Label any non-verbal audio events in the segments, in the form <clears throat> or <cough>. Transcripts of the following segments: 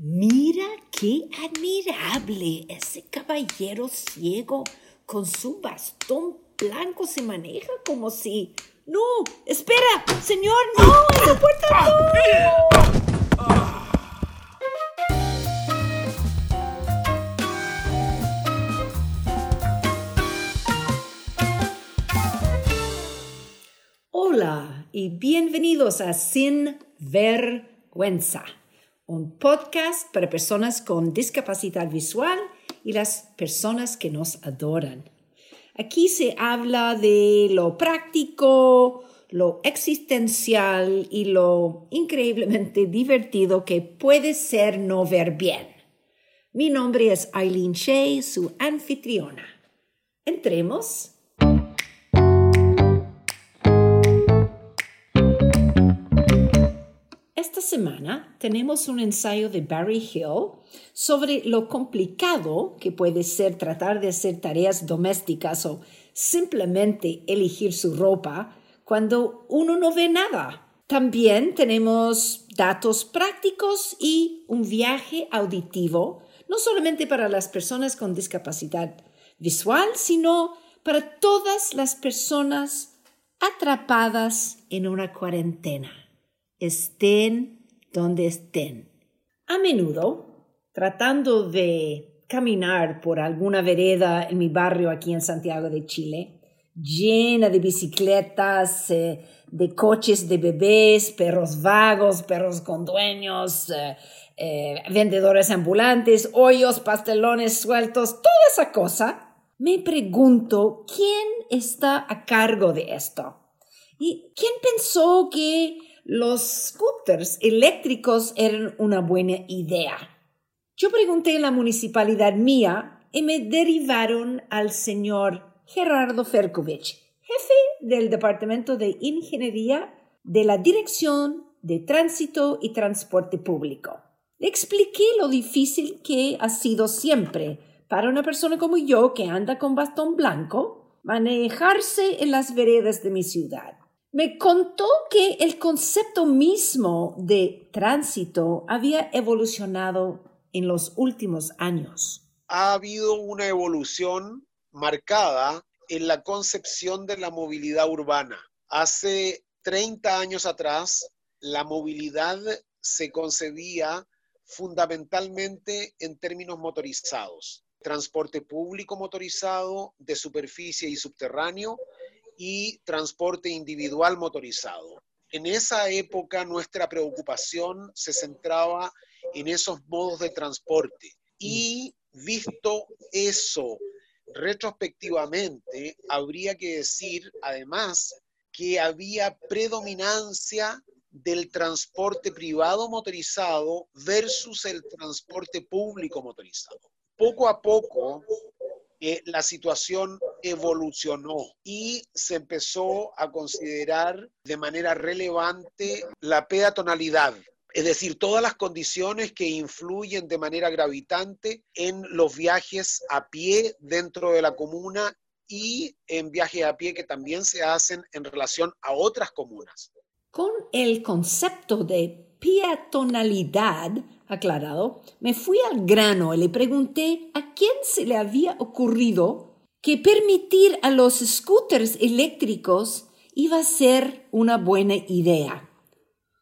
Mira qué admirable ese caballero ciego con su bastón blanco se maneja como si... No, espera, señor, no, esa puerta no. Hola y bienvenidos a Sin Vergüenza, un podcast para personas con discapacidad visual y las personas que nos adoran. Aquí se habla de lo práctico, lo existencial y lo increíblemente divertido que puede ser no ver bien. Mi nombre es Eileen Shea, su anfitriona. Entremos. Esta semana tenemos un ensayo de Barry Hill sobre lo complicado que puede ser tratar de hacer tareas domésticas o simplemente elegir su ropa cuando uno no ve nada. También tenemos datos prácticos y un viaje auditivo, no solamente para las personas con discapacidad visual, sino para todas las personas atrapadas en una cuarentena estén donde estén. A menudo, tratando de caminar por alguna vereda en mi barrio aquí en Santiago de Chile, llena de bicicletas, eh, de coches de bebés, perros vagos, perros con dueños, eh, eh, vendedores ambulantes, hoyos, pastelones sueltos, toda esa cosa, me pregunto quién está a cargo de esto. ¿Y quién pensó que los scooters eléctricos eran una buena idea. Yo pregunté en la municipalidad mía y me derivaron al señor Gerardo Ferkovich, jefe del Departamento de Ingeniería de la Dirección de Tránsito y Transporte Público. Le expliqué lo difícil que ha sido siempre para una persona como yo que anda con bastón blanco manejarse en las veredas de mi ciudad. Me contó que el concepto mismo de tránsito había evolucionado en los últimos años. Ha habido una evolución marcada en la concepción de la movilidad urbana. Hace 30 años atrás, la movilidad se concebía fundamentalmente en términos motorizados. Transporte público motorizado de superficie y subterráneo y transporte individual motorizado. En esa época nuestra preocupación se centraba en esos modos de transporte y visto eso retrospectivamente, habría que decir además que había predominancia del transporte privado motorizado versus el transporte público motorizado. Poco a poco, eh, la situación evolucionó y se empezó a considerar de manera relevante la peatonalidad, es decir, todas las condiciones que influyen de manera gravitante en los viajes a pie dentro de la comuna y en viajes a pie que también se hacen en relación a otras comunas. Con el concepto de peatonalidad aclarado, me fui al grano y le pregunté a quién se le había ocurrido que permitir a los scooters eléctricos iba a ser una buena idea.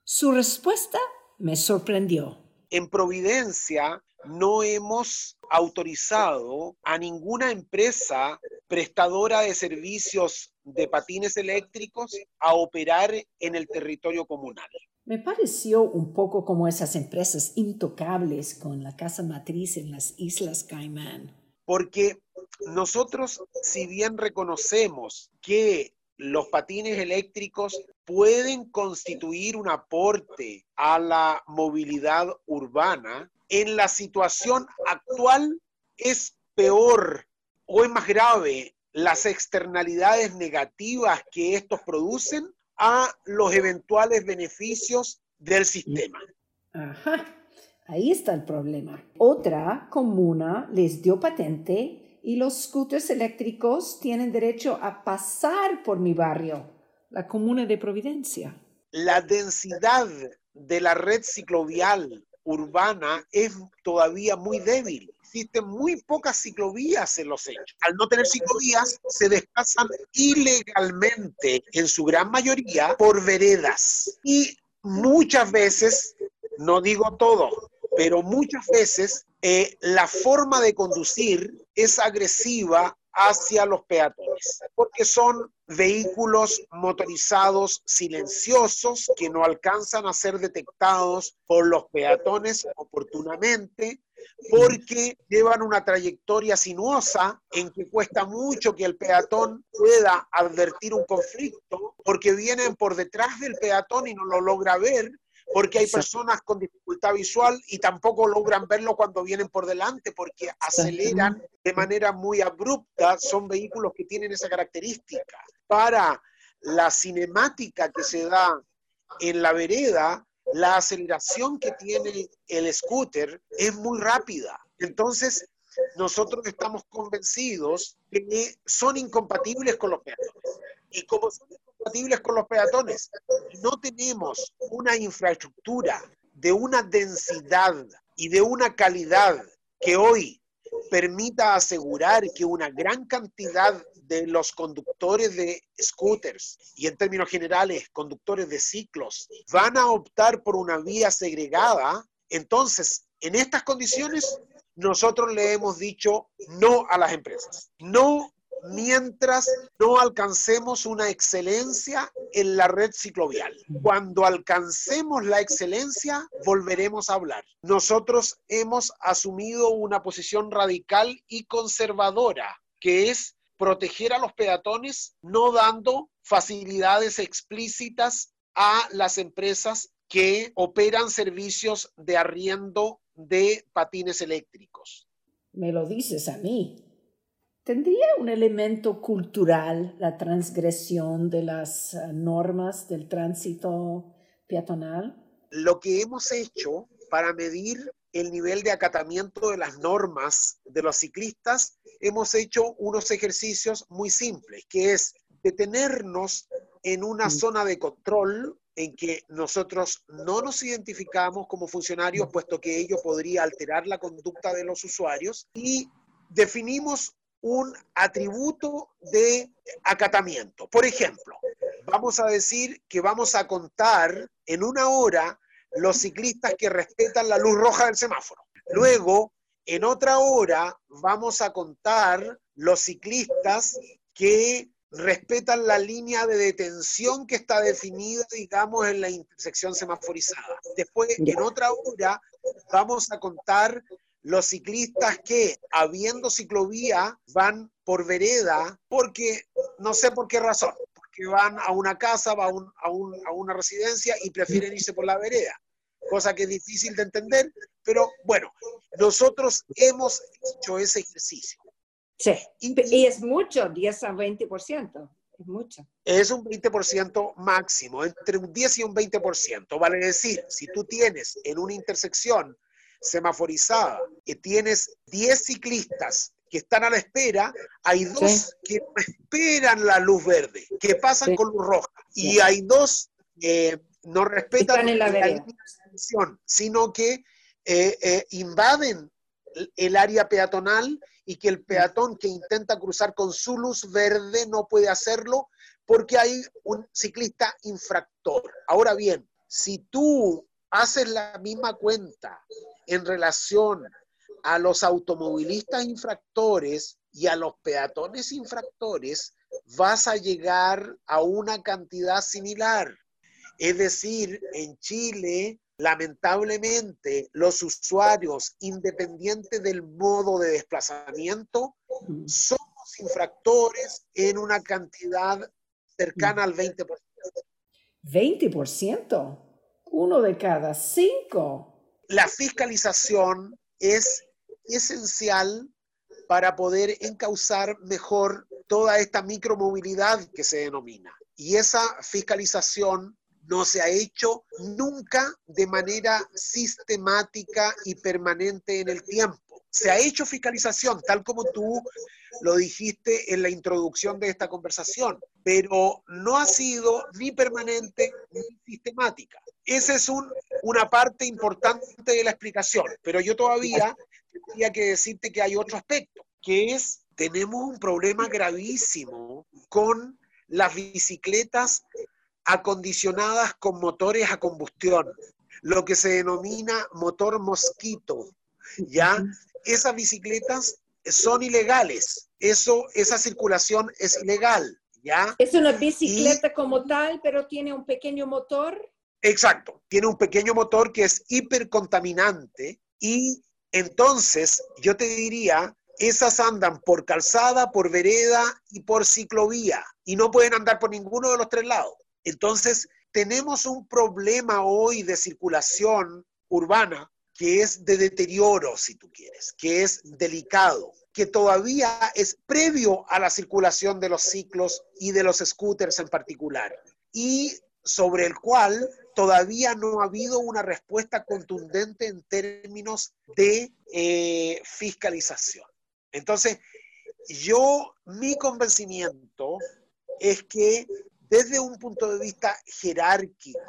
Su respuesta me sorprendió. En Providencia no hemos autorizado a ninguna empresa prestadora de servicios de patines eléctricos a operar en el territorio comunal. Me pareció un poco como esas empresas intocables con la casa matriz en las Islas Caimán. Porque nosotros, si bien reconocemos que los patines eléctricos pueden constituir un aporte a la movilidad urbana, en la situación actual es peor o es más grave las externalidades negativas que estos producen a los eventuales beneficios del sistema. Ajá, ahí está el problema. Otra comuna les dio patente y los scooters eléctricos tienen derecho a pasar por mi barrio, la comuna de Providencia. La densidad de la red ciclovial urbana es todavía muy débil. Existen muy pocas ciclovías en los hechos. Al no tener ciclovías, se desplazan ilegalmente, en su gran mayoría, por veredas. Y muchas veces, no digo todo, pero muchas veces eh, la forma de conducir es agresiva hacia los peatones, porque son vehículos motorizados silenciosos que no alcanzan a ser detectados por los peatones oportunamente, porque llevan una trayectoria sinuosa en que cuesta mucho que el peatón pueda advertir un conflicto, porque vienen por detrás del peatón y no lo logra ver, porque hay personas con dificultad visual y tampoco logran verlo cuando vienen por delante porque aceleran de manera muy abrupta, son vehículos que tienen esa característica. Para la cinemática que se da en la vereda, la aceleración que tiene el scooter es muy rápida. Entonces, nosotros estamos convencidos que son incompatibles con los peatones. Y como son compatibles con los peatones. No tenemos una infraestructura de una densidad y de una calidad que hoy permita asegurar que una gran cantidad de los conductores de scooters y en términos generales conductores de ciclos van a optar por una vía segregada, entonces en estas condiciones nosotros le hemos dicho no a las empresas, no mientras no alcancemos una excelencia en la red ciclovial. Cuando alcancemos la excelencia, volveremos a hablar. Nosotros hemos asumido una posición radical y conservadora, que es proteger a los peatones no dando facilidades explícitas a las empresas que operan servicios de arriendo de patines eléctricos. Me lo dices a mí. ¿Tendría un elemento cultural la transgresión de las eh, normas del tránsito peatonal? Lo que hemos hecho para medir el nivel de acatamiento de las normas de los ciclistas, hemos hecho unos ejercicios muy simples, que es detenernos en una mm. zona de control en que nosotros no nos identificamos como funcionarios, puesto que ello podría alterar la conducta de los usuarios, y definimos un atributo de acatamiento. Por ejemplo, vamos a decir que vamos a contar en una hora los ciclistas que respetan la luz roja del semáforo. Luego, en otra hora, vamos a contar los ciclistas que respetan la línea de detención que está definida, digamos, en la intersección semaforizada. Después, en otra hora, vamos a contar los ciclistas que, habiendo ciclovía, van por vereda, porque no sé por qué razón, porque van a una casa, van a, a, una residencia y prefieren irse por la vereda, cosa que es difícil de entender, pero bueno, nosotros hemos hecho ese ejercicio. Sí, y, es mucho, 10 a 20%. Es mucho. Es un 20% máximo, entre un 10 y un 20%. Vale decir, si tú tienes en una intersección semaforizada, que tienes 10 ciclistas que están a la espera, hay dos que no esperan la luz verde, que pasan con luz roja, y hay dos que no respetan la, la sino que eh, eh, invaden el área peatonal y que el peatón que intenta cruzar con su luz verde no puede hacerlo porque hay un ciclista infractor. Ahora bien, si tú haces la misma cuenta en relación a los automovilistas infractores y a los peatones infractores, vas a llegar a una cantidad similar. Es decir, en Chile, lamentablemente, los usuarios, independientes del modo de desplazamiento, somos infractores en una cantidad cercana al 20%. 20%, uno de cada cinco la fiscalización es esencial para poder encauzar mejor toda esta micromovilidad que se denomina. Y esa fiscalización no se ha hecho nunca de manera sistemática y permanente en el tiempo. Se ha hecho fiscalización, tal como tú lo dijiste en la introducción de esta conversación, pero no ha sido ni permanente ni sistemática. esa es una parte importante de la explicación, pero yo todavía tendría que decirte que hay otro aspecto, que es, tenemos un problema gravísimo con las bicicletas acondicionadas con motores a combustión, lo que se denomina motor mosquito, ¿ya? Esas bicicletas son ilegales, eso, esa circulación es ilegal, ¿ya? Es una bicicleta como tal, pero tiene un pequeño motor. Exacto, tiene un pequeño motor que es hipercontaminante y entonces yo te diría, esas andan por calzada, por vereda y por ciclovía y no pueden andar por ninguno de los tres lados. Entonces, tenemos un problema hoy de circulación urbana que es de deterioro, si tú quieres, que es delicado, que todavía es previo a la circulación de los ciclos y de los scooters en particular. Y sobre el cual todavía no ha habido una respuesta contundente en términos de eh, fiscalización. Entonces, yo, mi convencimiento es que desde un punto de vista jerárquico,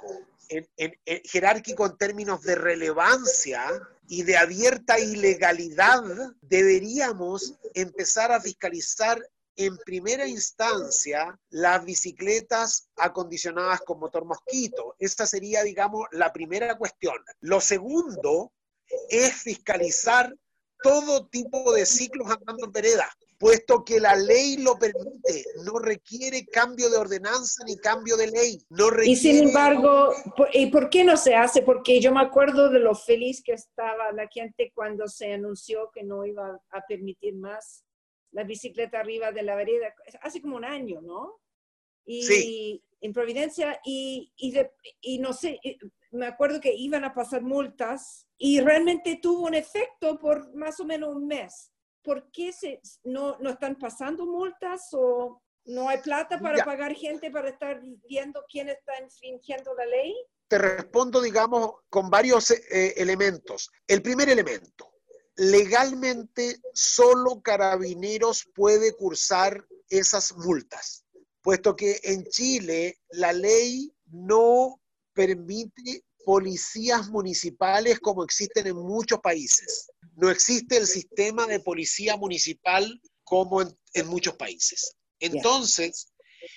jerárquico en términos de relevancia y de abierta ilegalidad, deberíamos empezar a fiscalizar en primera instancia las bicicletas acondicionadas con motor mosquito. Esta sería, digamos, la primera cuestión. Lo segundo es fiscalizar todo tipo de ciclos andando en vereda, puesto que la ley lo permite, no requiere cambio de ordenanza ni cambio de ley. No Y sin embargo, ¿y por qué no se hace? Porque yo me acuerdo de lo feliz que estaba la gente cuando se anunció que no iba a permitir más la bicicleta arriba de la vereda, hace como un año, ¿no? Y sí. en Providencia, y, y, no sé, me acuerdo que iban a pasar multas y realmente tuvo un efecto por más o menos un mes. ¿Por qué se, no, no están pasando multas o no hay plata para pagar gente para estar viendo quién está infringiendo la ley? Te respondo, digamos, con varios eh, elementos. El primer elemento, legalmente solo carabineros puede cursar esas multas, puesto que en Chile la ley no permite policías municipales como existen en muchos países. No existe el sistema de policía municipal como en, muchos países. Entonces...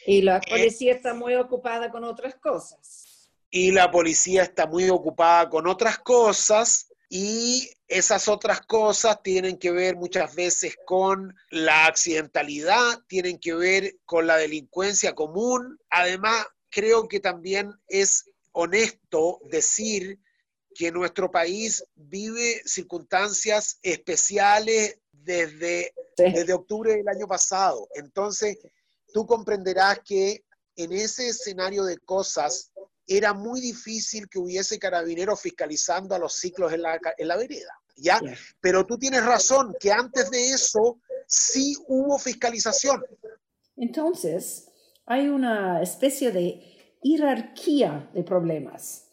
Y la eh, policía está muy ocupada con otras cosas. Y la policía está muy ocupada con otras cosas y esas otras cosas tienen que ver muchas veces con la accidentalidad, tienen que ver con la delincuencia común. Además, creo que también es honesto decir que nuestro país vive circunstancias especiales desde, desde octubre del año pasado. Entonces, tú comprenderás que en ese escenario de cosas era muy difícil que hubiese carabineros fiscalizando a los ciclos en la, en la vereda. ¿ya? Pero tú tienes razón, que antes de eso sí hubo fiscalización. Entonces, hay una especie de jerarquía de problemas.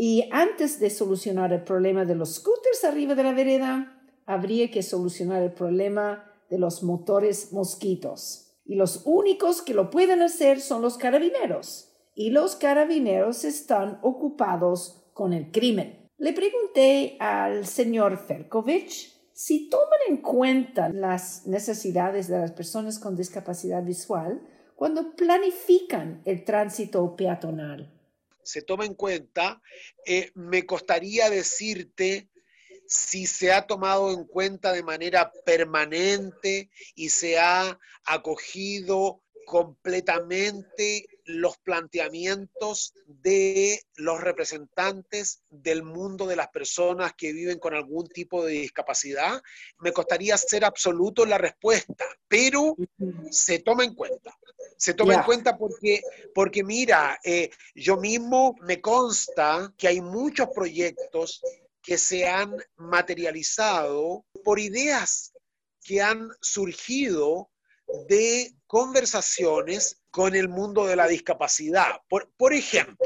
Y antes de solucionar el problema de los scooters arriba de la vereda, habría que solucionar el problema de los motores mosquitos. Y los únicos que lo pueden hacer son los carabineros. Y los carabineros están ocupados con el crimen. Le pregunté al señor Ferkovich si toman en cuenta las necesidades de las personas con discapacidad visual cuando planifican el tránsito peatonal. Se toma en cuenta, eh, me costaría decirte si se ha tomado en cuenta de manera permanente y se ha acogido completamente los planteamientos de los representantes del mundo de las personas que viven con algún tipo de discapacidad, me costaría ser absoluto en la respuesta, pero se toma en cuenta. Se toma en cuenta porque, porque mira, eh, yo mismo me consta que hay muchos proyectos que se han materializado por ideas que han surgido de conversaciones con el mundo de la discapacidad. Por, por ejemplo,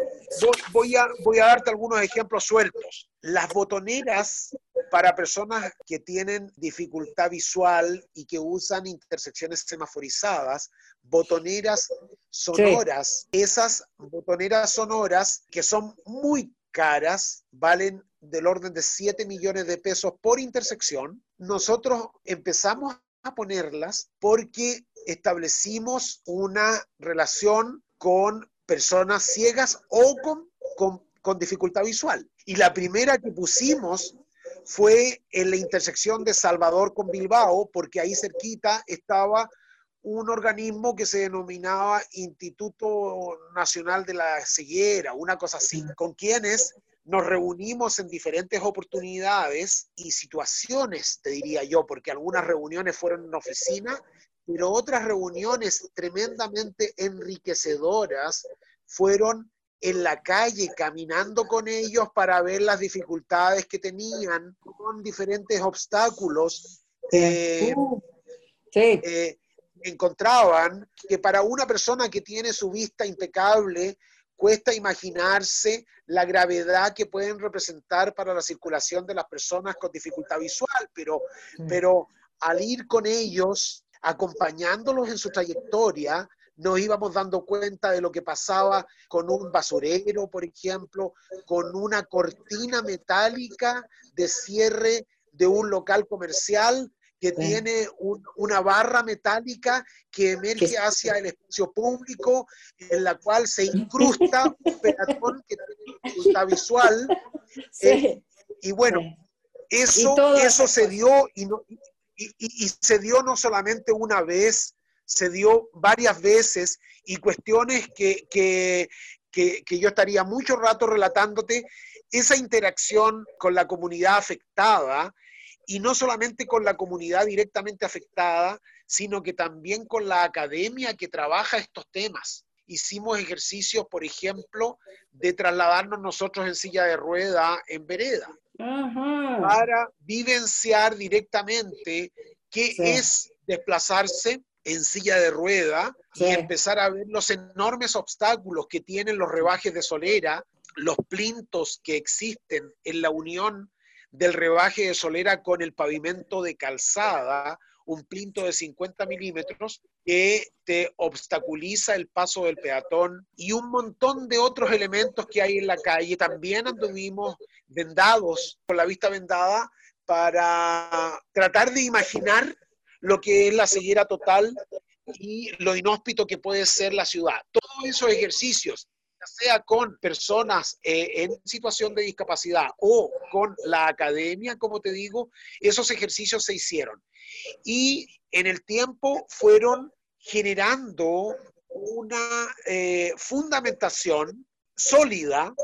voy a, voy a darte algunos ejemplos sueltos. Las botoneras para personas que tienen dificultad visual y que usan intersecciones semaforizadas, botoneras sonoras, esas botoneras sonoras que son muy caras, valen del orden de 7 millones de pesos por intersección. Nosotros empezamos a ponerlas porque establecimos una relación con personas ciegas o con, con, dificultad visual. Y la primera que pusimos fue en la intersección de Salvador con Bilbao, porque ahí cerquita estaba un organismo que se denominaba Instituto Nacional de la Ceguera, una cosa así, con quienes nos reunimos en diferentes oportunidades y situaciones, te diría yo, porque algunas reuniones fueron en oficina, pero otras reuniones tremendamente enriquecedoras fueron en la calle, caminando con ellos para ver las dificultades que tenían con diferentes obstáculos. Eh, eh, encontraban que para una persona que tiene su vista impecable, cuesta imaginarse la gravedad que pueden representar para la circulación de las personas con dificultad visual, pero, pero al ir con ellos, acompañándolos en su trayectoria, nos íbamos dando cuenta de lo que pasaba con un basurero, por ejemplo, con una cortina metálica de cierre de un local comercial que tiene una barra metálica que emerge hacia el espacio público, en la cual se incrusta <laughs> un peatón que tiene dificultad visual. Eh, y bueno, eso, eso se dio y, y, se dio no solamente una vez, se dio varias veces y cuestiones que, que, que yo estaría mucho rato relatándote, esa interacción con la comunidad afectada, y no solamente con la comunidad directamente afectada, sino que también con la academia que trabaja estos temas. Hicimos ejercicios, por ejemplo, de trasladarnos nosotros en silla de rueda en vereda, para vivenciar directamente qué es desplazarse en silla de rueda y empezar a ver los enormes obstáculos que tienen los rebajes de solera, los plintos que existen en la unión del rebaje de solera con el pavimento de calzada, un plinto de 50 milímetros que te obstaculiza el paso del peatón y un montón de otros elementos que hay en la calle. También anduvimos vendados, con la vista vendada, para tratar de imaginar lo que es la ceguera total y lo inhóspito que puede ser la ciudad. Todos esos ejercicios sea con personas eh, en situación de discapacidad o con la academia, como te digo, esos ejercicios se hicieron. Y en el tiempo fueron generando una eh, fundamentación sólida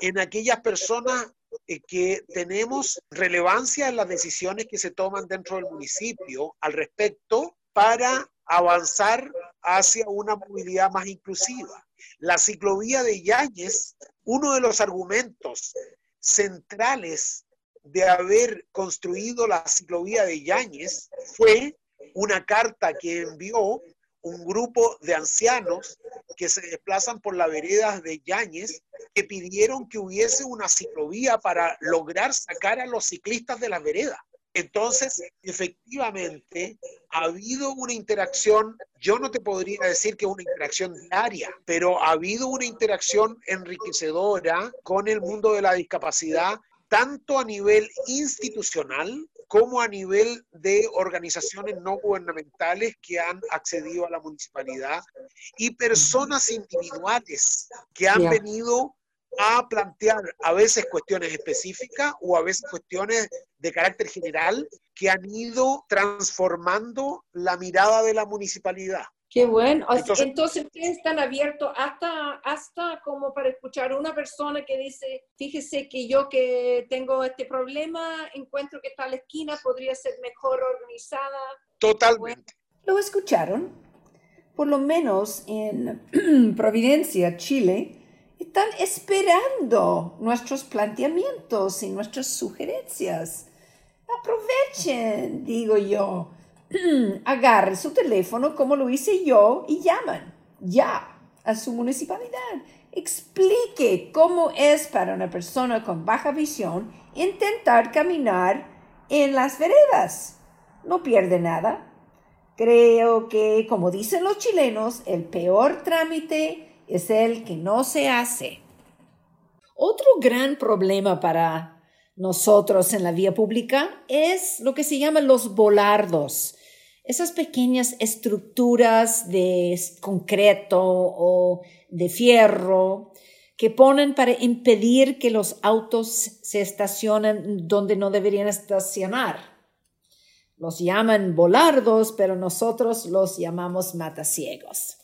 en aquellas personas eh, que tenemos relevancia en las decisiones que se toman dentro del municipio al respecto para avanzar hacia una movilidad más inclusiva. La ciclovía de Yáñez, uno de los argumentos centrales de haber construido la ciclovía de Yáñez fue una carta que envió un grupo de ancianos que se desplazan por las veredas de Yáñez que pidieron que hubiese una ciclovía para lograr sacar a los ciclistas de las veredas. Entonces, efectivamente, ha habido una interacción, yo no te podría decir que una interacción diaria, pero ha habido una interacción enriquecedora con el mundo de la discapacidad, tanto a nivel institucional como a nivel de organizaciones no gubernamentales que han accedido a la municipalidad y personas individuales que han venido a plantear a veces cuestiones específicas o a veces cuestiones de carácter general que han ido transformando la mirada de la municipalidad. Qué bueno. Entonces, ustedes están abiertos hasta, hasta como para escuchar a una persona que dice, fíjese que yo que tengo este problema, encuentro que tal esquina podría ser mejor organizada. Totalmente. ¿Lo escucharon? Por lo menos en <clears throat> Providencia, Chile, están esperando nuestros planteamientos y nuestras sugerencias. Aprovechen, digo yo. <clears throat> Agarre su teléfono como lo hice yo y llaman ya a su municipalidad. Explique cómo es para una persona con baja visión intentar caminar en las veredas. No pierde nada. Creo que, como dicen los chilenos, el peor trámite es el que no se hace. Otro gran problema para nosotros en la vía pública es lo que se llaman los volardos. Esas pequeñas estructuras de concreto o de fierro que ponen para impedir que los autos se estacionen donde no deberían estacionar. Los llaman volardos, pero nosotros los llamamos matasiegos.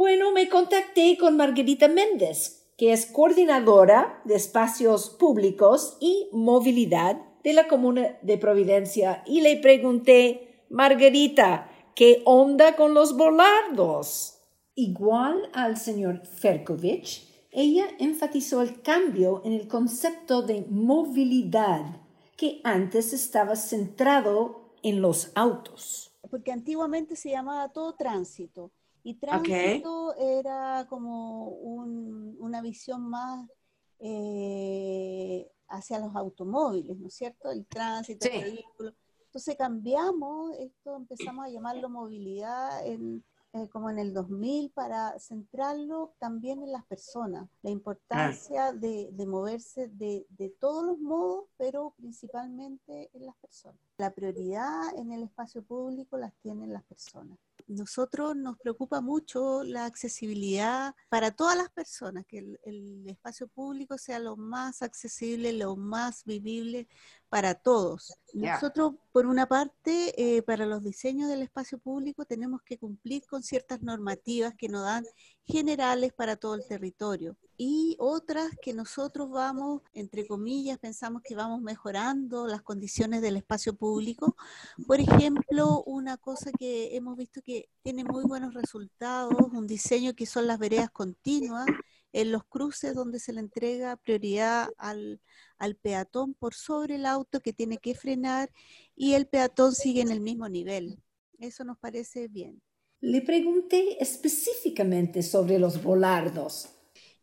Bueno, me contacté con Margarita Méndez, que es coordinadora de espacios públicos y movilidad de la Comuna de Providencia, y le pregunté, Margarita, ¿qué onda con los volardos? Igual al señor Ferkovich, ella enfatizó el cambio en el concepto de movilidad que antes estaba centrado en los autos. Porque antiguamente se llamaba todo tránsito y tránsito era como una visión más eh, hacia los automóviles, ¿no es cierto? El tránsito, el vehículo. Entonces cambiamos esto, empezamos a llamarlo movilidad en, eh, como en el 2000 para centrarlo también en las personas, la importancia de, moverse de, de, todos los modos, pero principalmente en las personas. La prioridad en el espacio público las tienen las personas nosotros nos preocupa mucho la accesibilidad para todas las personas, que el, espacio público sea lo más accesible, lo más vivible para todos. Nosotros, por una parte, eh, para los diseños del espacio público tenemos que cumplir con ciertas normativas que nos dan generales para todo el territorio y otras que nosotros vamos, entre comillas, pensamos que vamos mejorando las condiciones del espacio público. Por ejemplo, una cosa que hemos visto que tiene muy buenos resultados, un diseño que son las veredas continuas en los cruces donde se le entrega prioridad al, al peatón por sobre el auto que tiene que frenar y el peatón sigue en el mismo nivel. Eso nos parece bien. Le pregunté específicamente sobre los volardos.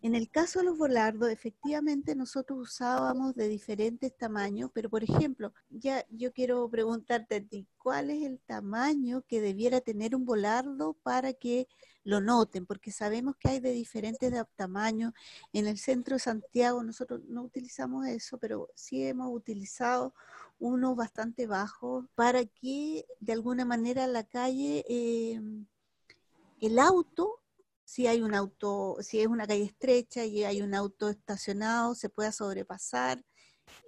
En el caso de los volardos, efectivamente nosotros usábamos de diferentes tamaños, pero por ejemplo, ya yo quiero preguntarte a ti, ¿cuál es el tamaño que debiera tener un volardo para que lo noten? Porque sabemos que hay de diferentes tamaños. En el centro de Santiago nosotros no utilizamos eso, pero sí hemos utilizado uno bastante bajo para que de alguna manera la calle, eh, el auto si hay un auto, si es una calle estrecha y hay un auto estacionado, se pueda sobrepasar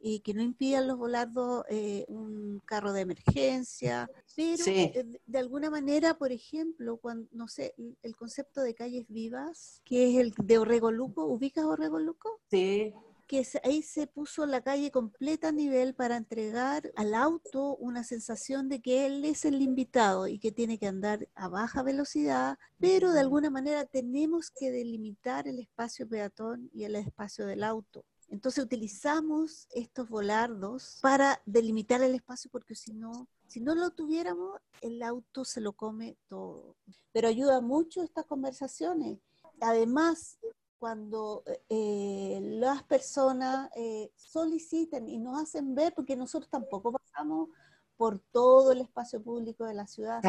y que no impidan los volardos eh, un carro de emergencia, pero eh, de alguna manera, por ejemplo, cuando, no sé, el concepto de calles vivas, que es el de Orrego Luco, ¿ubicas Orrego Luco? Sí que ahí se puso la calle completa a nivel para entregar al auto una sensación de que él es el invitado y que tiene que andar a baja velocidad, pero de alguna manera tenemos que delimitar el espacio peatón y el espacio del auto. Entonces utilizamos estos volardos para delimitar el espacio porque si no, si no lo tuviéramos, el auto se lo come todo. Pero ayuda mucho estas conversaciones. Además, cuando eh, las personas eh, solicitan y nos hacen ver, porque nosotros tampoco pasamos por todo el espacio público de la ciudad,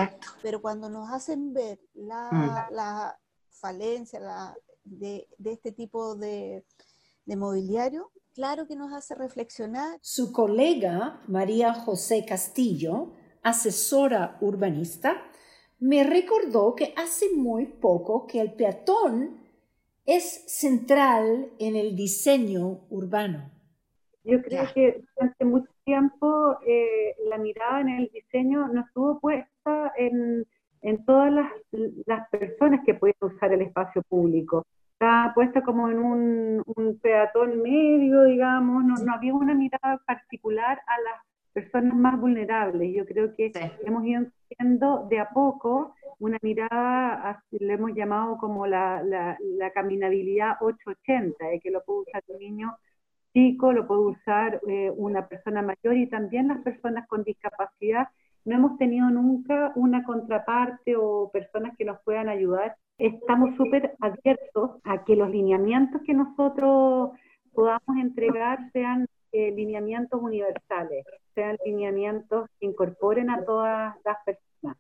pero cuando nos hacen ver la, mm. falencia de, este tipo de, de mobiliario, claro que nos hace reflexionar. Su colega María José Castillo, asesora urbanista, me recordó que hace muy poco que el peatón es central en el diseño urbano. Yo creo que durante mucho tiempo eh, la mirada en el diseño no estuvo puesta en, todas las, personas que pueden usar el espacio público. Está puesta como en un, peatón medio, digamos, no, no, había una mirada particular a las personas más vulnerables. Yo creo que hemos ido viendo de a poco una mirada, le hemos llamado como la, la, caminabilidad 880, de que lo puede usar un niño chico, lo puede usar eh, una persona mayor y también las personas con discapacidad. No hemos tenido nunca una contraparte o personas que nos puedan ayudar. Estamos súper abiertos a que los lineamientos que nosotros podamos entregar sean eh, lineamientos universales, sean lineamientos que incorporen a todas las personas.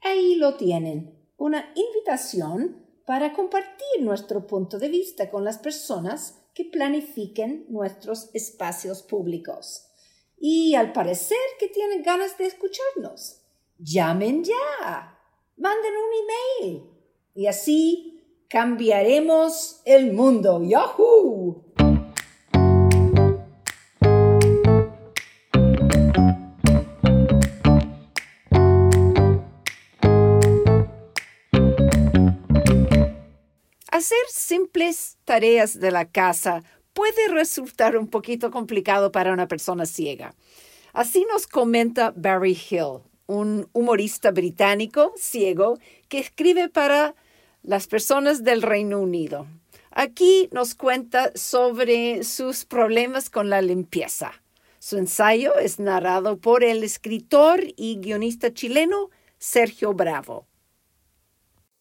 Ahí lo tienen, una invitación para compartir nuestro punto de vista con las personas que planifiquen nuestros espacios públicos. Y al parecer que tienen ganas de escucharnos. Llamen ya, manden un email y así cambiaremos el mundo. ¡Yahoo! Hacer simples tareas de la casa puede resultar un poquito complicado para una persona ciega. Así nos comenta Barry Hill, un humorista británico ciego que escribe para las personas del Reino Unido. Aquí nos cuenta sobre sus problemas con la limpieza. Su ensayo es narrado por el escritor y guionista chileno Sergio Bravo.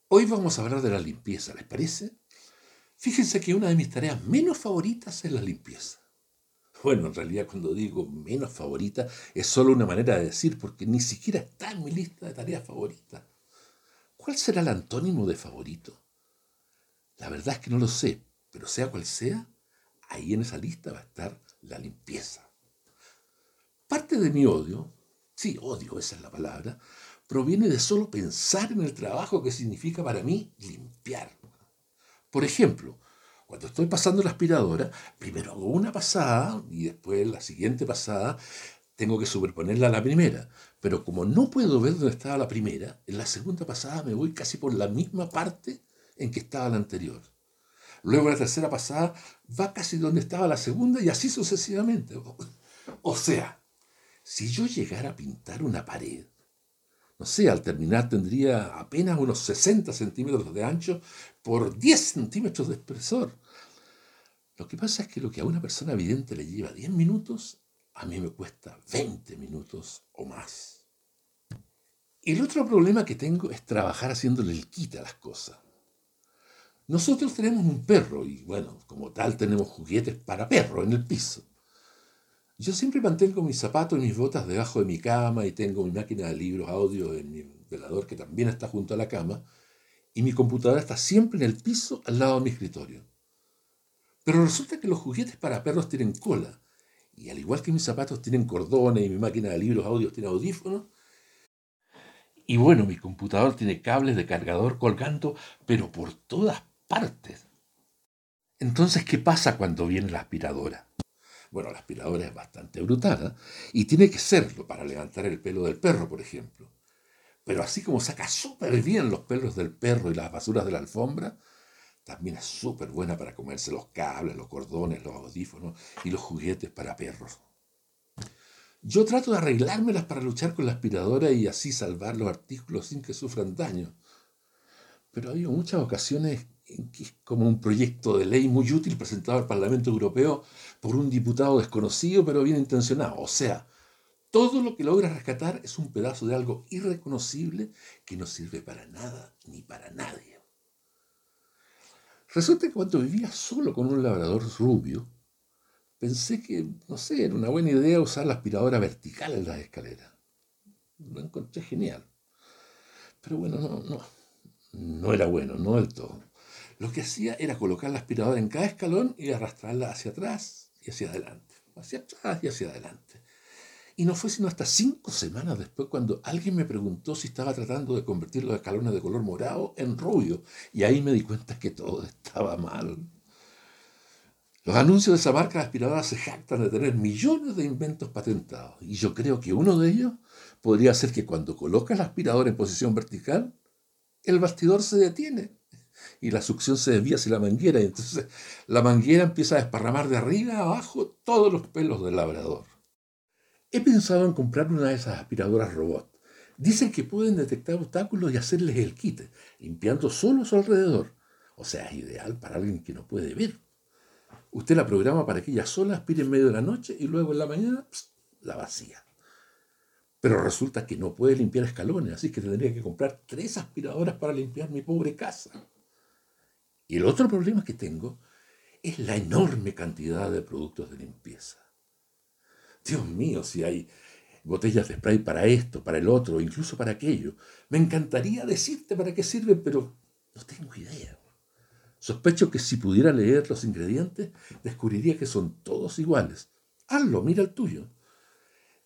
Hoy vamos a hablar de la limpieza, ¿les parece? Fíjense que una de mis tareas menos favoritas es la limpieza. Bueno, en realidad cuando digo menos favorita es solo una manera de decir porque ni siquiera está en mi lista de tareas favoritas. ¿Cuál será el antónimo de favorito? La verdad es que no lo sé, pero sea cual sea, ahí en esa lista va a estar la limpieza. Parte de mi odio, sí, odio, esa es la palabra, proviene de solo pensar en el trabajo que significa para mí limpiar. Por ejemplo, cuando estoy pasando la aspiradora, primero hago una pasada y después la siguiente pasada tengo que superponerla a la primera. Pero como no puedo ver dónde estaba la primera, en la segunda pasada me voy casi por la misma parte en que estaba la anterior. Luego la tercera pasada va casi donde estaba la segunda y así sucesivamente. <laughs> O sea, si yo llegara a pintar una pared, no sé, al terminar tendría apenas unos 60 centímetros de ancho por 10 centímetros de espesor. Lo que pasa es que lo que a una persona vidente le lleva 10 minutos, a mí me cuesta 20 minutos o más. El otro problema que tengo es trabajar haciéndole el quita a las cosas. Nosotros tenemos un perro y bueno, como tal tenemos juguetes para perro en el piso. Yo siempre mantengo mis zapatos y mis botas debajo de mi cama y tengo mi máquina de libros audio en mi velador que también está junto a la cama y mi computadora está siempre en el piso al lado de mi escritorio. Pero resulta que los juguetes para perros tienen cola y al igual que mis zapatos tienen cordones y mi máquina de libros audio tiene audífonos, y bueno, mi computador tiene cables de cargador colgando, pero por todas partes. Entonces, ¿qué pasa cuando viene la aspiradora? Bueno, la aspiradora es bastante brutal ¿eh? y tiene que serlo para levantar el pelo del perro, por ejemplo. Pero así como saca súper bien los pelos del perro y las basuras de la alfombra, también es súper buena para comerse los cables, los cordones, los audífonos y los juguetes para perros. Yo trato de arreglármelas para luchar con la aspiradora y así salvar los artículos sin que sufran daño. Pero ha habido muchas ocasiones como un proyecto de ley muy útil presentado al Parlamento Europeo por un diputado desconocido pero bien intencionado. O sea, todo lo que logra rescatar es un pedazo de algo irreconocible que no sirve para nada ni para nadie. Resulta que cuando vivía solo con un labrador rubio, pensé que, no sé, era una buena idea usar la aspiradora vertical en las escaleras. Lo encontré genial. Pero bueno, no, no, no era bueno, no del todo lo que hacía era colocar la aspiradora en cada escalón y arrastrarla hacia atrás y hacia adelante, hacia atrás y hacia adelante. Y no fue sino hasta cinco semanas después cuando alguien me preguntó si estaba tratando de convertir los escalones de color morado en rubio. Y ahí me di cuenta que todo estaba mal. Los anuncios de esa marca de aspiradoras se jactan de tener millones de inventos patentados. Y yo creo que uno de ellos podría ser que cuando colocas la aspiradora en posición vertical, el bastidor se detiene y la succión se desvía hacia la manguera y entonces la manguera empieza a desparramar de arriba a abajo todos los pelos del labrador. He pensado en comprar una de esas aspiradoras robot. Dicen que pueden detectar obstáculos y hacerles el quite, limpiando solo su alrededor. O sea, es ideal para alguien que no puede ver. Usted la programa para que ella sola aspire en medio de la noche y luego en la mañana la vacía. Pero resulta que no puede limpiar escalones, así que tendría que comprar tres aspiradoras para limpiar mi pobre casa. Y el otro problema que tengo es la enorme cantidad de productos de limpieza. Dios mío, si hay botellas de spray para esto, para el otro, incluso para aquello. Me encantaría decirte para qué sirven, pero no tengo idea. Sospecho que si pudiera leer los ingredientes, descubriría que son todos iguales. Hazlo, mira el tuyo.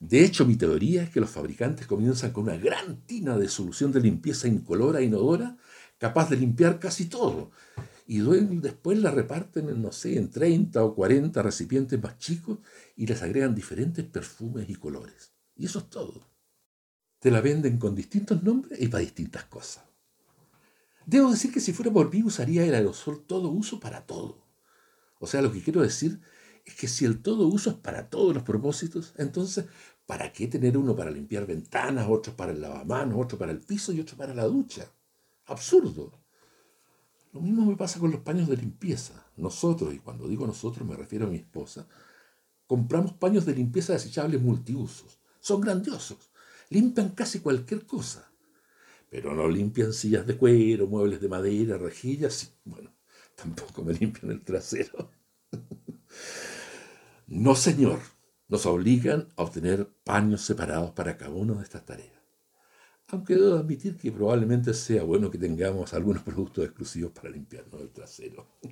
De hecho, mi teoría es que los fabricantes comienzan con una gran tina de solución de limpieza incolora e inodora, capaz de limpiar casi todo, y después la reparten en, no sé, en 30 o 40 recipientes más chicos y les agregan diferentes perfumes y colores. Y eso es todo. Te la venden con distintos nombres y para distintas cosas. Debo decir que si fuera por mí usaría el aerosol todo uso para todo. O sea, lo que quiero decir es que si el todo uso es para todos los propósitos, entonces, ¿para qué tener uno para limpiar ventanas, otro para el lavamanos, otro para el piso y otro para la ducha? Absurdo. Lo mismo me pasa con los paños de limpieza. Nosotros, y cuando digo nosotros me refiero a mi esposa, compramos paños de limpieza desechables multiusos. Son grandiosos. Limpian casi cualquier cosa. Pero no limpian sillas de cuero, muebles de madera, rejillas bueno, tampoco me limpian el trasero. <laughs> No, señor. Nos obligan a obtener paños separados para cada una de estas tareas. Aunque debo admitir que probablemente sea bueno que tengamos algunos productos exclusivos para limpiarnos el trasero. <laughs>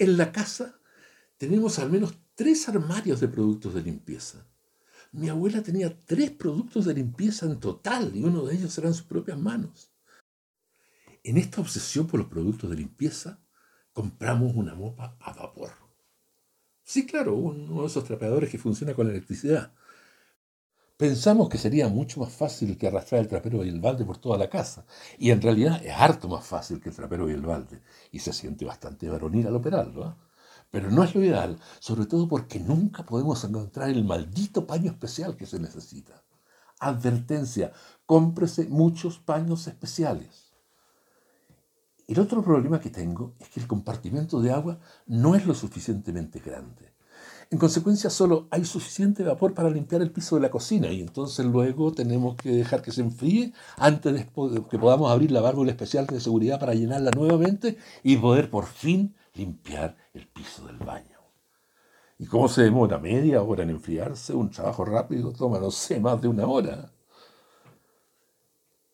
En la casa tenemos al menos tres armarios de productos de limpieza. Mi abuela tenía tres productos de limpieza en total y uno de ellos eran sus propias manos. En esta obsesión por los productos de limpieza, compramos una mopa a vapor. Sí, claro, uno de esos trapeadores que funciona con electricidad. Pensamos que sería mucho más fácil que arrastrar el trapero y el balde por toda la casa. Y en realidad es harto más fácil que el trapero y el balde. Y se siente bastante varonil al operarlo. ¿eh? Pero no es lo ideal, sobre todo porque nunca podemos encontrar el maldito paño especial que se necesita. Advertencia, cómprese muchos paños especiales. El otro problema que tengo es que el compartimento de agua no es lo suficientemente grande. En consecuencia, solo hay suficiente vapor para limpiar el piso de la cocina y entonces luego tenemos que dejar que se enfríe antes de que podamos abrir la válvula especial de seguridad para llenarla nuevamente y poder por fin limpiar el piso del baño. ¿Y cómo se demora? ¿Media hora en enfriarse? Un trabajo rápido toma, no sé, más de una hora.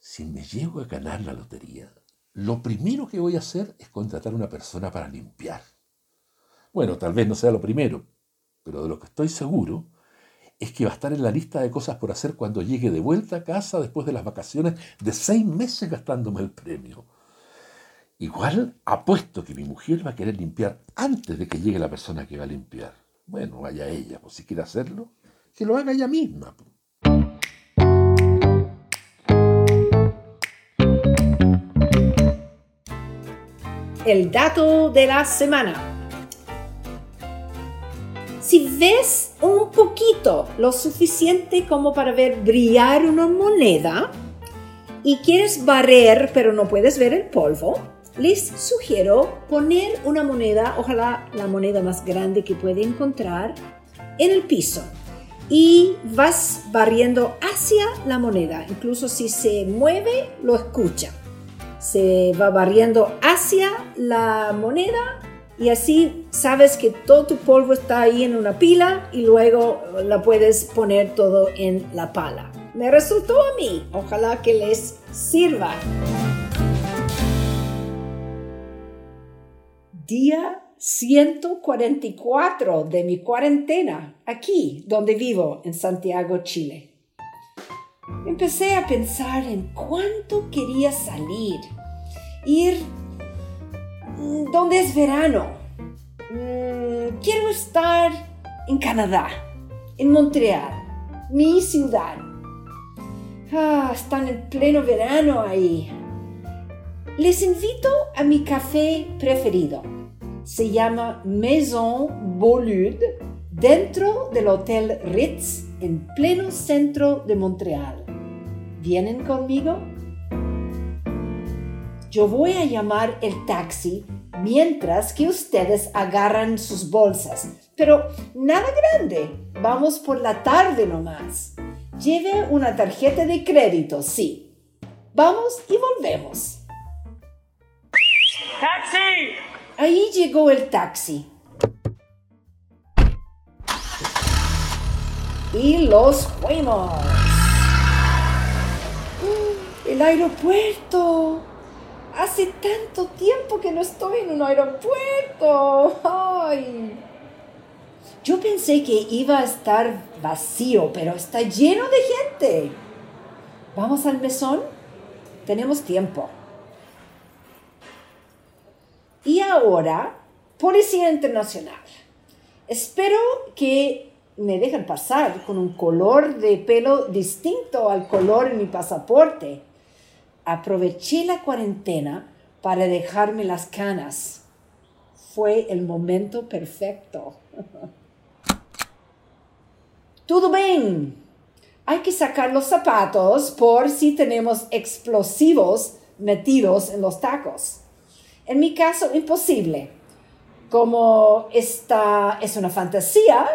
Si me llego a ganar la lotería, lo primero que voy a hacer es contratar a una persona para limpiar. Bueno, tal vez no sea lo primero, pero de lo que estoy seguro es que va a estar en la lista de cosas por hacer cuando llegue de vuelta a casa después de las vacaciones de seis meses gastándome el premio. Igual apuesto que mi mujer va a querer limpiar antes de que llegue la persona que va a limpiar. Bueno, vaya ella, pues si quiere hacerlo, que lo haga ella misma. El dato de la semana. Si ves un poquito, lo suficiente como para ver brillar una moneda, y quieres barrer pero no puedes ver el polvo, les sugiero poner una moneda, ojalá la moneda más grande que puede encontrar, en el piso y vas barriendo hacia la moneda. Incluso si se mueve, lo escucha se va barriendo hacia la moneda y así sabes que todo tu polvo está ahí en una pila y luego la puedes poner todo en la pala. Me resultó a mí, ojalá que les sirva. Día 144 de mi cuarentena, aquí donde vivo, en Santiago, Chile. Empecé a pensar en cuánto quería salir, ir mm, donde es verano. Mm, quiero estar en Canadá, en Montreal, mi ciudad. Ah, están en pleno verano ahí. Les invito a mi café preferido. Se llama Maison Bolude, dentro del Hotel Ritz, en pleno centro de Montreal. ¿Vienen conmigo? Yo voy a llamar el taxi mientras que ustedes agarran sus bolsas. Pero nada grande, vamos por la tarde nomás. Lleve una tarjeta de crédito, sí. Vamos y volvemos. ¡Taxi! Ahí llegó el taxi. Y los fuimos. ¡El aeropuerto! Hace tanto tiempo que no estoy en un aeropuerto. Ay. Yo pensé que iba a estar vacío, pero está lleno de gente. ¿Vamos al mesón? Tenemos tiempo. Y ahora, Policía Internacional. Espero que me dejen pasar con un color de pelo distinto al color en mi pasaporte. Aproveché la cuarentena para dejarme las canas. Fue el momento perfecto. <laughs> Todo bien. Hay que sacar los zapatos por si tenemos explosivos metidos en los tacos. En mi caso, imposible. Como esta es una fantasía,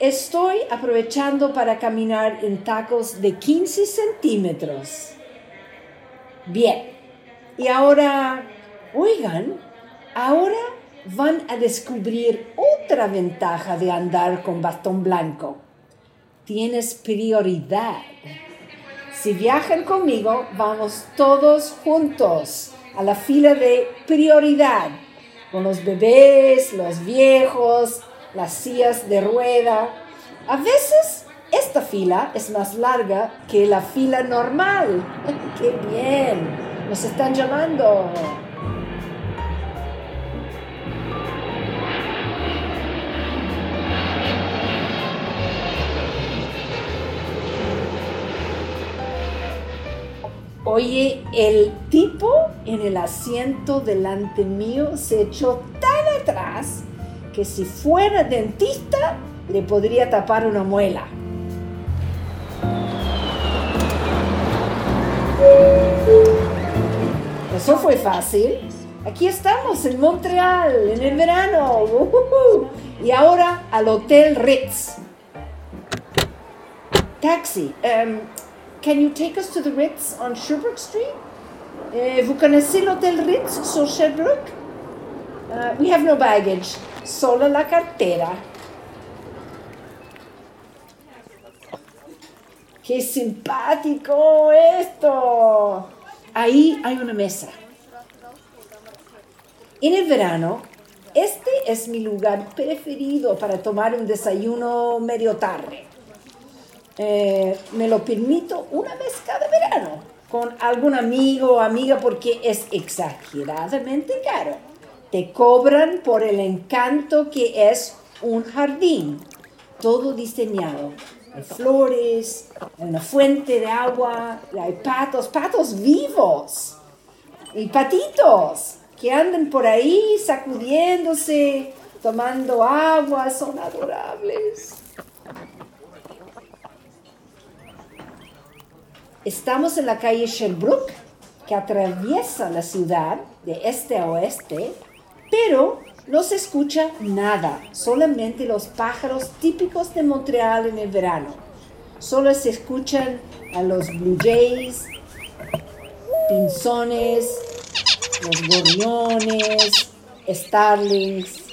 estoy aprovechando para caminar en tacos de 15 centímetros. Bien. Y ahora, oigan, ahora van a descubrir otra ventaja de andar con bastón blanco tienes prioridad. Si viajan conmigo, vamos todos juntos a la fila de prioridad, con los bebés, los viejos, las sillas de rueda. A veces esta fila es más larga que la fila normal. <laughs> ¡Qué bien! Nos están llamando. Oye, el tipo en el asiento delante mío se echó tan atrás que si fuera dentista le podría tapar una muela. Eso fue fácil. Aquí estamos en Montreal, en el verano. Y ahora al Hotel Ritz. Taxi. Em, Can you take us to the Ritz on Sherbrooke Street? Uh, vous connaissez l'hôtel Ritz sur Sherbrooke? Uh, we have no baggage, solo la cartera. ¡Qué simpático esto! Ahí hay una mesa. En el verano, este es mi lugar preferido para tomar un desayuno medio tarde. Eh, me lo permito una vez cada verano con algún amigo o amiga porque es exageradamente caro. Te cobran por el encanto que es un jardín, todo diseñado. Hay flores, hay una fuente de agua, hay patos, patos vivos y patitos que andan por ahí sacudiéndose, tomando agua, son adorables. Estamos en la calle Sherbrooke, que atraviesa la ciudad de este a oeste, pero no se escucha nada, solamente los pájaros típicos de Montreal en el verano. Solo se escuchan a los blue jays, pinzones, los gorriones, starlings,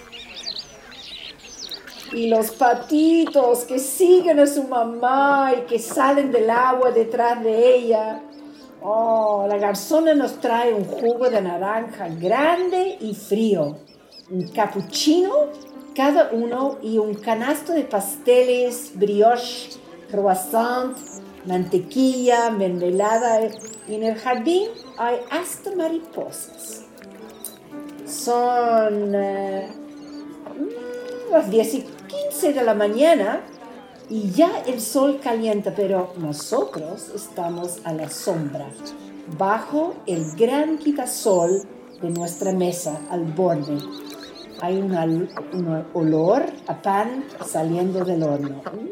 y los patitos que siguen a su mamá y que salen del agua detrás de ella. Oh, la garzona nos trae un jugo de naranja grande y frío, un cappuccino cada uno y un canasto de pasteles, brioche, croissant, mantequilla, mermelada. Y en el jardín hay hasta mariposas. Son eh, mm, las 10 y 15 de la mañana y ya el sol calienta, pero nosotros estamos a la sombra, bajo el gran quitasol de nuestra mesa al borde. Hay un olor a pan saliendo del horno. Mm,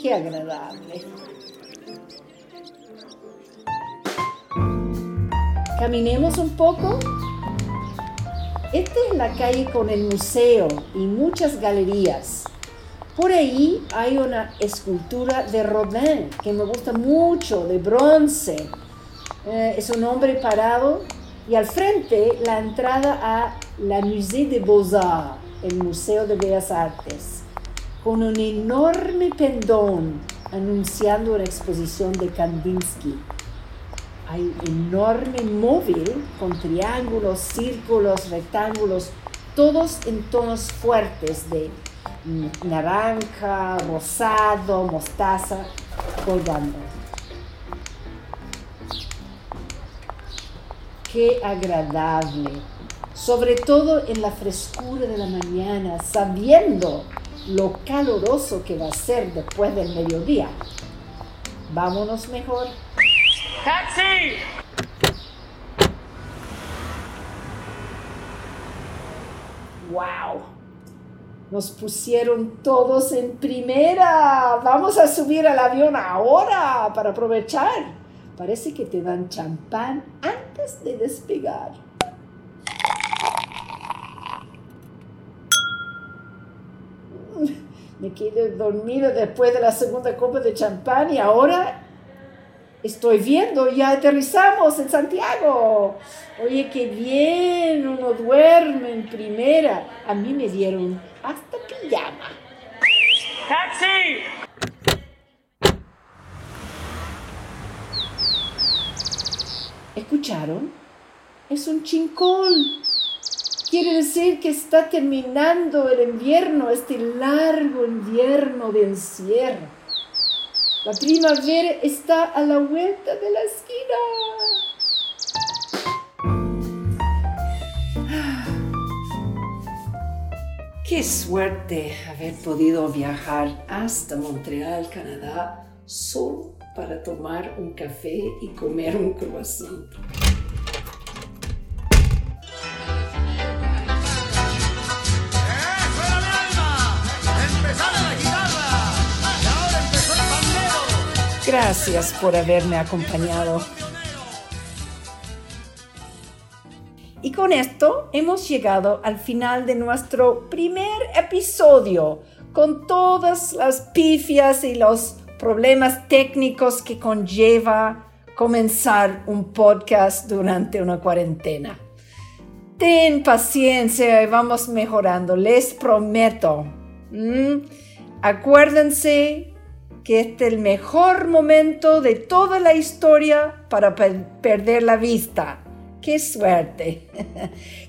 ¡Qué agradable! Caminemos un poco esta es la calle con el museo y muchas galerías. Por ahí hay una escultura de Rodin que me gusta mucho, de bronce. Eh, es un hombre parado y al frente la entrada a la Musée des Beaux-Arts, el Museo de Bellas Artes, con un enorme pendón anunciando una exposición de Kandinsky. hay enorme móvil con triángulos, círculos, rectángulos, todos en tonos fuertes de naranja, rosado, mostaza, colgando. Qué agradable, sobre todo en la frescura de la mañana, sabiendo lo caloroso que va a ser después del mediodía. Vámonos mejor. ¡Taxi! ¡Wow! Nos pusieron todos en primera. Vamos a subir al avión ahora para aprovechar. Parece que te dan champán antes de despegar. Me quedé dormido después de la segunda copa de champán y ahora estoy viendo, ya aterrizamos en Santiago. Oye, qué bien, uno duerme en primera. A mí me dieron hasta pijama. ¡Taxi! ¿Escucharon? Es un chincón. Quiere decir que está terminando el invierno, este largo invierno de encierro. La primavera está a la vuelta de la esquina. Qué suerte haber podido viajar hasta Montreal, Canadá, solo para tomar un café y comer un croissant. Gracias por haberme acompañado. Y con esto hemos llegado al final de nuestro primer episodio, con todas las pifias y los problemas técnicos que conlleva comenzar un podcast durante una cuarentena. Ten paciencia y vamos mejorando, les prometo. ¿Mm? Acuérdense que este es el mejor momento de toda la historia para perder la vista. ¡Qué suerte!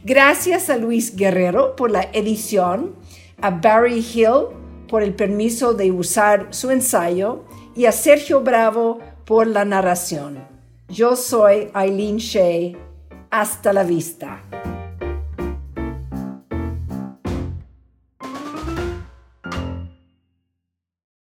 Gracias a Luis Guerrero por la edición, a Barry Hill por el permiso de usar su ensayo y a Sergio Bravo por la narración. Yo soy Eileen Shea. Hasta la vista.